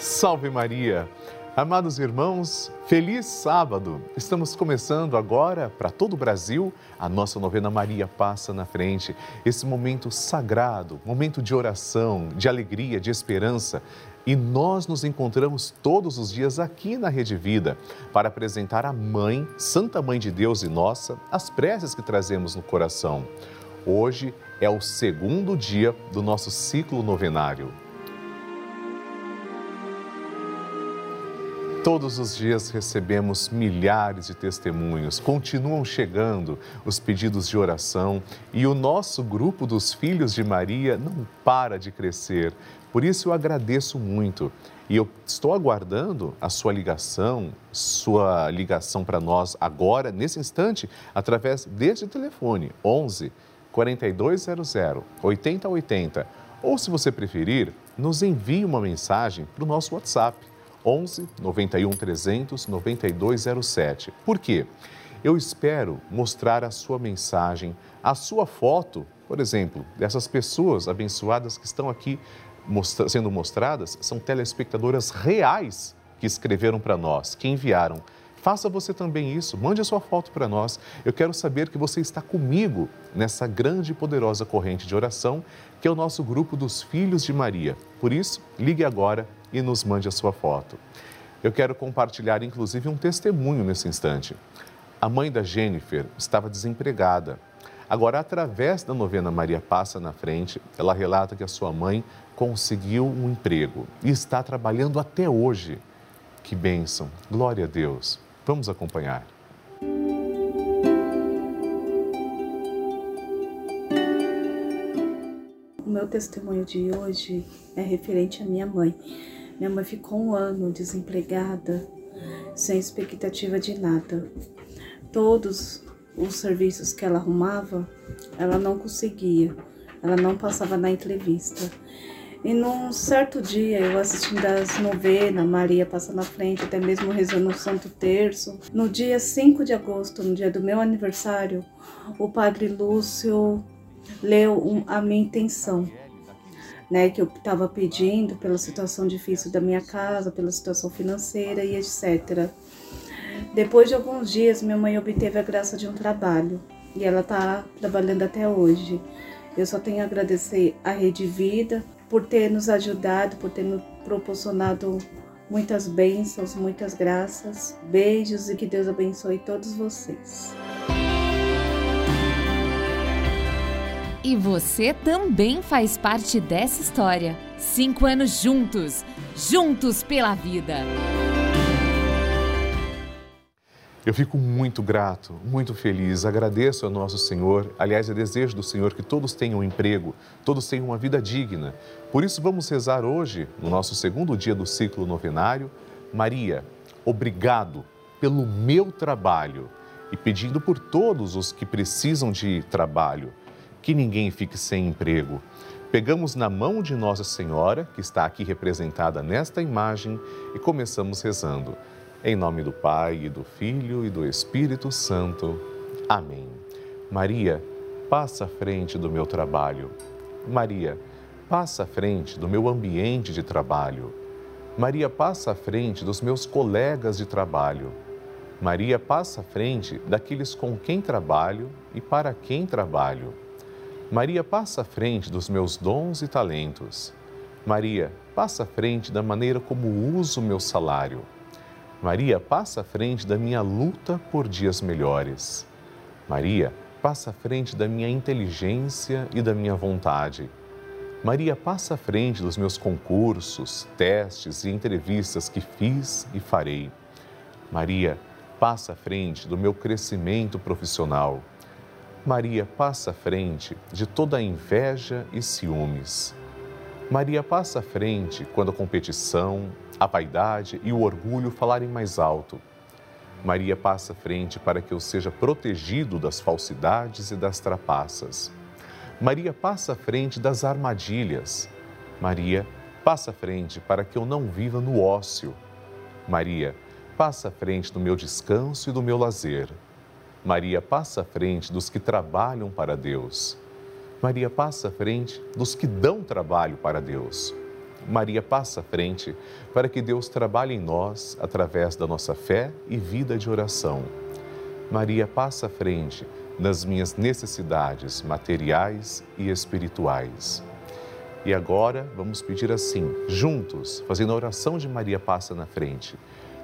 Salve Maria! Amados irmãos, feliz sábado! Estamos começando agora para todo o Brasil a nossa novena Maria Passa na Frente. Esse momento sagrado, momento de oração, de alegria, de esperança. E nós nos encontramos todos os dias aqui na Rede Vida para apresentar à Mãe, Santa Mãe de Deus e nossa, as preces que trazemos no coração. Hoje é o segundo dia do nosso ciclo novenário. Todos os dias recebemos milhares de testemunhos, continuam chegando os pedidos de oração e o nosso grupo dos Filhos de Maria não para de crescer. Por isso eu agradeço muito e eu estou aguardando a sua ligação, sua ligação para nós agora, nesse instante, através deste telefone 11 4200 8080. Ou se você preferir, nos envie uma mensagem para o nosso WhatsApp 11 91 300 9207. Por quê? Eu espero mostrar a sua mensagem, a sua foto, por exemplo, dessas pessoas abençoadas que estão aqui mostra sendo mostradas, são telespectadoras reais que escreveram para nós, que enviaram. Faça você também isso, mande a sua foto para nós. Eu quero saber que você está comigo nessa grande e poderosa corrente de oração, que é o nosso grupo dos Filhos de Maria. Por isso, ligue agora e nos mande a sua foto. Eu quero compartilhar, inclusive, um testemunho nesse instante. A mãe da Jennifer estava desempregada. Agora, através da novena Maria Passa na Frente, ela relata que a sua mãe conseguiu um emprego e está trabalhando até hoje. Que bênção! Glória a Deus! Vamos acompanhar. O meu testemunho de hoje é referente à minha mãe. Minha mãe ficou um ano desempregada, sem expectativa de nada. Todos os serviços que ela arrumava, ela não conseguia, ela não passava na entrevista. E num certo dia, eu assistindo as novenas, Maria passa na frente, até mesmo rezando o Santo Terço. No dia 5 de agosto, no dia do meu aniversário, o Padre Lúcio leu a minha intenção né, que eu estava pedindo pela situação difícil da minha casa, pela situação financeira e etc. Depois de alguns dias, minha mãe obteve a graça de um trabalho e ela está trabalhando até hoje. Eu só tenho a agradecer à Rede Vida por ter nos ajudado, por ter nos proporcionado muitas bênçãos, muitas graças. Beijos e que Deus abençoe todos vocês. E você também faz parte dessa história. Cinco anos juntos, juntos pela vida. Eu fico muito grato, muito feliz, agradeço ao nosso Senhor. Aliás, é desejo do Senhor que todos tenham um emprego, todos tenham uma vida digna. Por isso, vamos rezar hoje, no nosso segundo dia do ciclo novenário, Maria, obrigado pelo meu trabalho e pedindo por todos os que precisam de trabalho que ninguém fique sem emprego. Pegamos na mão de Nossa Senhora, que está aqui representada nesta imagem, e começamos rezando. Em nome do Pai, e do Filho e do Espírito Santo. Amém. Maria, passa à frente do meu trabalho. Maria, passa à frente do meu ambiente de trabalho. Maria, passa à frente dos meus colegas de trabalho. Maria, passa à frente daqueles com quem trabalho e para quem trabalho. Maria passa à frente dos meus dons e talentos. Maria passa à frente da maneira como uso o meu salário. Maria passa à frente da minha luta por dias melhores. Maria passa à frente da minha inteligência e da minha vontade. Maria passa à frente dos meus concursos, testes e entrevistas que fiz e farei. Maria passa à frente do meu crescimento profissional. Maria passa à frente de toda a inveja e ciúmes. Maria passa à frente quando a competição, a vaidade e o orgulho falarem mais alto. Maria passa à frente para que eu seja protegido das falsidades e das trapaças. Maria passa à frente das armadilhas. Maria passa à frente para que eu não viva no ócio. Maria passa à frente do meu descanso e do meu lazer. Maria passa à frente dos que trabalham para Deus. Maria passa à frente dos que dão trabalho para Deus. Maria passa à frente para que Deus trabalhe em nós através da nossa fé e vida de oração. Maria passa à frente nas minhas necessidades materiais e espirituais. E agora vamos pedir assim, juntos, fazendo a oração de Maria passa na frente.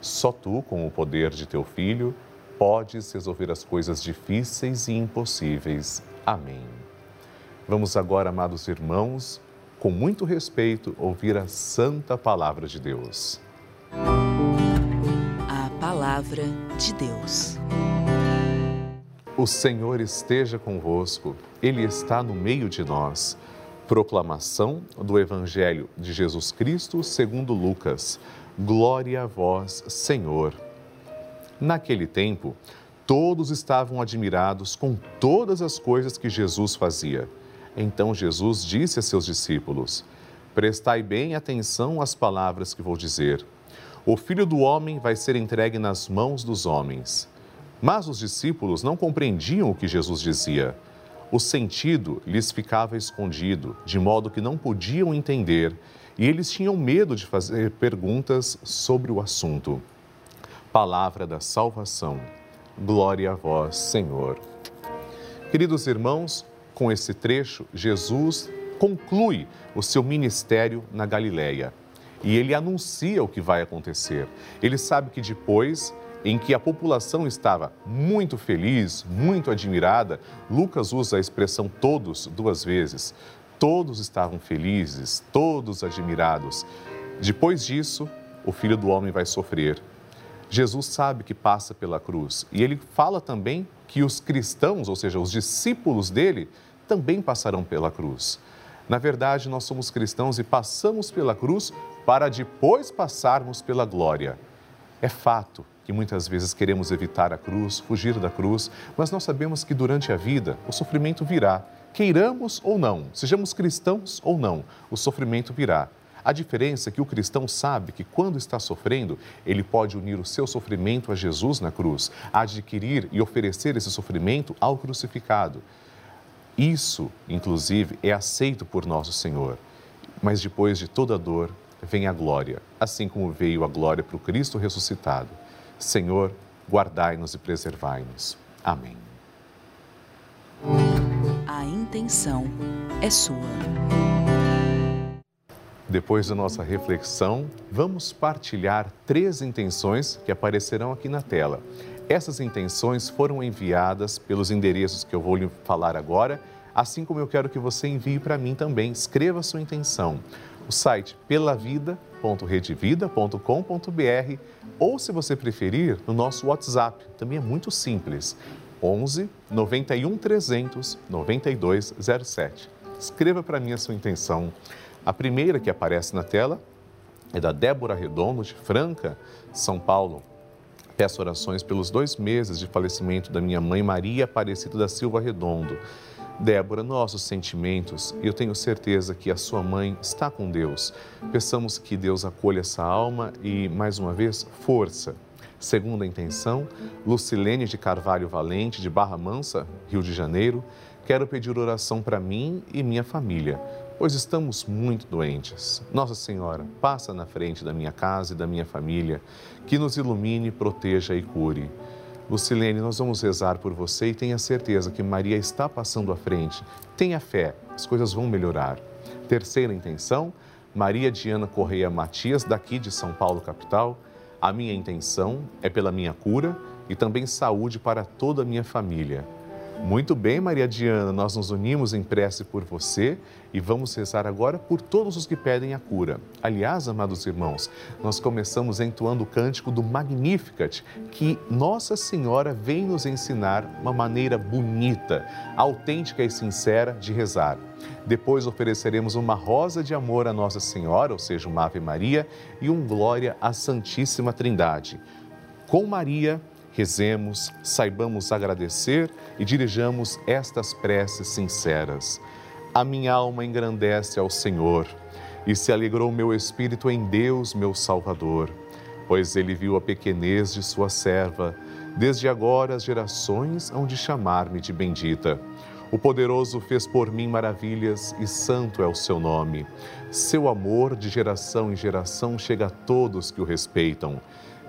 Só tu, com o poder de teu filho, podes resolver as coisas difíceis e impossíveis. Amém. Vamos agora, amados irmãos, com muito respeito, ouvir a santa palavra de Deus. A palavra de Deus. O Senhor esteja convosco, Ele está no meio de nós. Proclamação do Evangelho de Jesus Cristo segundo Lucas. Glória a vós, Senhor. Naquele tempo, todos estavam admirados com todas as coisas que Jesus fazia. Então Jesus disse a seus discípulos: Prestai bem atenção às palavras que vou dizer. O filho do homem vai ser entregue nas mãos dos homens. Mas os discípulos não compreendiam o que Jesus dizia o sentido lhes ficava escondido, de modo que não podiam entender, e eles tinham medo de fazer perguntas sobre o assunto. Palavra da salvação. Glória a vós, Senhor. Queridos irmãos, com esse trecho, Jesus conclui o seu ministério na Galileia. E ele anuncia o que vai acontecer. Ele sabe que depois em que a população estava muito feliz, muito admirada, Lucas usa a expressão todos duas vezes. Todos estavam felizes, todos admirados. Depois disso, o filho do homem vai sofrer. Jesus sabe que passa pela cruz e ele fala também que os cristãos, ou seja, os discípulos dele, também passarão pela cruz. Na verdade, nós somos cristãos e passamos pela cruz para depois passarmos pela glória. É fato que muitas vezes queremos evitar a cruz, fugir da cruz, mas nós sabemos que durante a vida o sofrimento virá. Queiramos ou não, sejamos cristãos ou não, o sofrimento virá. A diferença é que o cristão sabe que quando está sofrendo, ele pode unir o seu sofrimento a Jesus na cruz, adquirir e oferecer esse sofrimento ao crucificado. Isso, inclusive, é aceito por nosso Senhor. Mas depois de toda dor, vem a glória, assim como veio a glória para o Cristo ressuscitado. Senhor, guardai-nos e preservai-nos. Amém. A intenção é sua. Depois da nossa reflexão, vamos partilhar três intenções que aparecerão aqui na tela. Essas intenções foram enviadas pelos endereços que eu vou lhe falar agora, assim como eu quero que você envie para mim também. Escreva sua intenção. O site pelavida.redevida.com.br ou, se você preferir, no nosso WhatsApp. Também é muito simples. 11 91 300 9207. Escreva para mim a sua intenção. A primeira que aparece na tela é da Débora Redondo, de Franca, São Paulo. Peço orações pelos dois meses de falecimento da minha mãe Maria Aparecida da Silva Redondo. Débora, nossos sentimentos, e eu tenho certeza que a sua mãe está com Deus. Peçamos que Deus acolha essa alma e, mais uma vez, força. Segunda intenção, Lucilene de Carvalho Valente, de Barra Mansa, Rio de Janeiro. Quero pedir oração para mim e minha família, pois estamos muito doentes. Nossa Senhora, passa na frente da minha casa e da minha família, que nos ilumine, proteja e cure. Lucilene, nós vamos rezar por você e tenha certeza que Maria está passando à frente. Tenha fé, as coisas vão melhorar. Terceira intenção, Maria Diana Correia Matias, daqui de São Paulo, capital. A minha intenção é pela minha cura e também saúde para toda a minha família. Muito bem, Maria Diana, nós nos unimos em prece por você e vamos rezar agora por todos os que pedem a cura. Aliás, amados irmãos, nós começamos entoando o cântico do Magnificat, que Nossa Senhora vem nos ensinar uma maneira bonita, autêntica e sincera de rezar. Depois ofereceremos uma rosa de amor a Nossa Senhora, ou seja, uma Ave Maria, e um glória à Santíssima Trindade. Com Maria, Rezemos, saibamos agradecer e dirijamos estas preces sinceras. A minha alma engrandece ao Senhor e se alegrou meu espírito em Deus, meu Salvador, pois ele viu a pequenez de sua serva. Desde agora as gerações hão de chamar-me de bendita. O poderoso fez por mim maravilhas e santo é o seu nome. Seu amor de geração em geração chega a todos que o respeitam.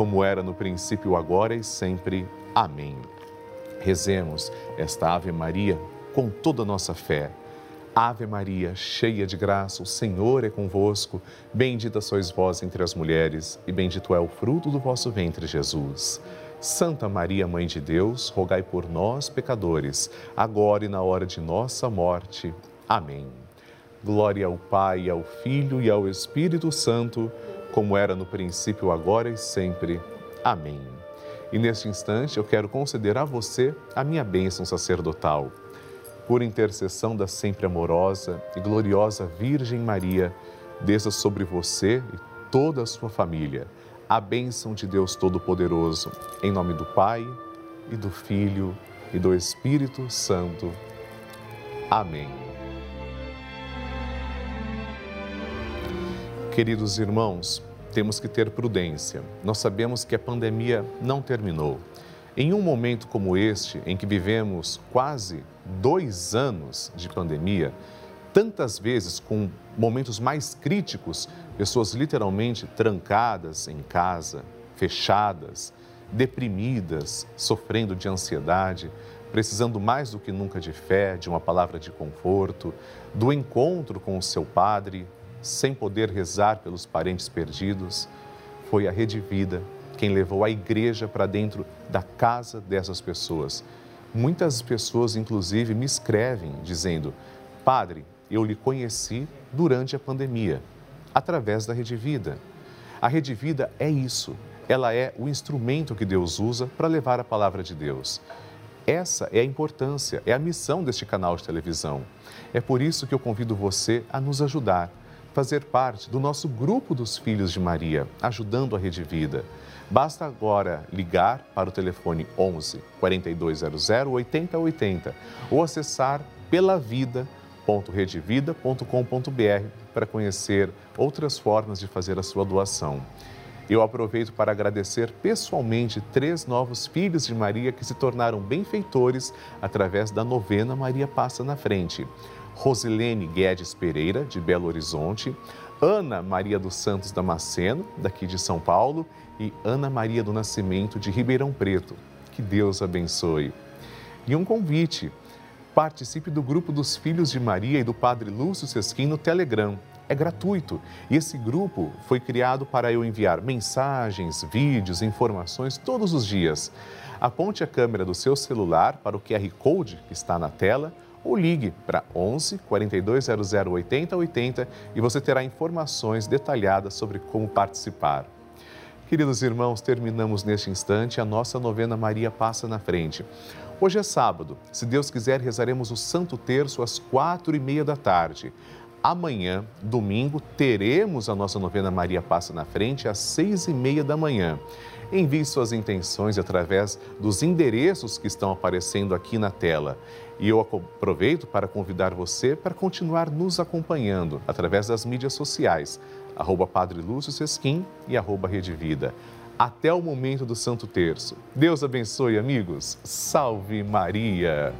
como era no princípio, agora e sempre. Amém. Rezemos esta Ave Maria com toda a nossa fé. Ave Maria, cheia de graça, o Senhor é convosco. Bendita sois vós entre as mulheres, e bendito é o fruto do vosso ventre, Jesus. Santa Maria, Mãe de Deus, rogai por nós, pecadores, agora e na hora de nossa morte. Amém. Glória ao Pai, ao Filho e ao Espírito Santo, como era no princípio, agora e sempre. Amém. E neste instante eu quero conceder a você a minha bênção sacerdotal. Por intercessão da sempre amorosa e gloriosa Virgem Maria, desça sobre você e toda a sua família a bênção de Deus Todo-Poderoso, em nome do Pai e do Filho e do Espírito Santo. Amém. Queridos irmãos, temos que ter prudência. Nós sabemos que a pandemia não terminou. Em um momento como este, em que vivemos quase dois anos de pandemia, tantas vezes com momentos mais críticos, pessoas literalmente trancadas em casa, fechadas, deprimidas, sofrendo de ansiedade, precisando mais do que nunca de fé, de uma palavra de conforto, do encontro com o seu padre, sem poder rezar pelos parentes perdidos, foi a Rede Vida quem levou a igreja para dentro da casa dessas pessoas. Muitas pessoas, inclusive, me escrevem dizendo: Padre, eu lhe conheci durante a pandemia, através da Rede Vida. A Rede Vida é isso, ela é o instrumento que Deus usa para levar a palavra de Deus. Essa é a importância, é a missão deste canal de televisão. É por isso que eu convido você a nos ajudar fazer parte do nosso grupo dos Filhos de Maria, ajudando a Rede Vida. Basta agora ligar para o telefone 11 4200 8080 ou acessar pelavida.redevida.com.br para conhecer outras formas de fazer a sua doação. Eu aproveito para agradecer pessoalmente três novos filhos de Maria que se tornaram benfeitores através da novena Maria Passa na Frente. Rosilene Guedes Pereira, de Belo Horizonte, Ana Maria dos Santos Damasceno, daqui de São Paulo, e Ana Maria do Nascimento, de Ribeirão Preto. Que Deus abençoe. E um convite: participe do grupo dos Filhos de Maria e do Padre Lúcio Sesquim no Telegram. É gratuito e esse grupo foi criado para eu enviar mensagens, vídeos, informações todos os dias. Aponte a câmera do seu celular para o QR Code que está na tela ou ligue para 11 4200 80 80 e você terá informações detalhadas sobre como participar. Queridos irmãos, terminamos neste instante a nossa novena Maria Passa na Frente. Hoje é sábado. Se Deus quiser, rezaremos o Santo Terço às quatro e meia da tarde. Amanhã, domingo, teremos a nossa novena Maria Passa na Frente às seis e meia da manhã. Envie suas intenções através dos endereços que estão aparecendo aqui na tela. E eu aproveito para convidar você para continuar nos acompanhando através das mídias sociais arroba Padre Lúcio Sesquim e arroba Rede Vida. Até o momento do Santo Terço. Deus abençoe, amigos. Salve Maria!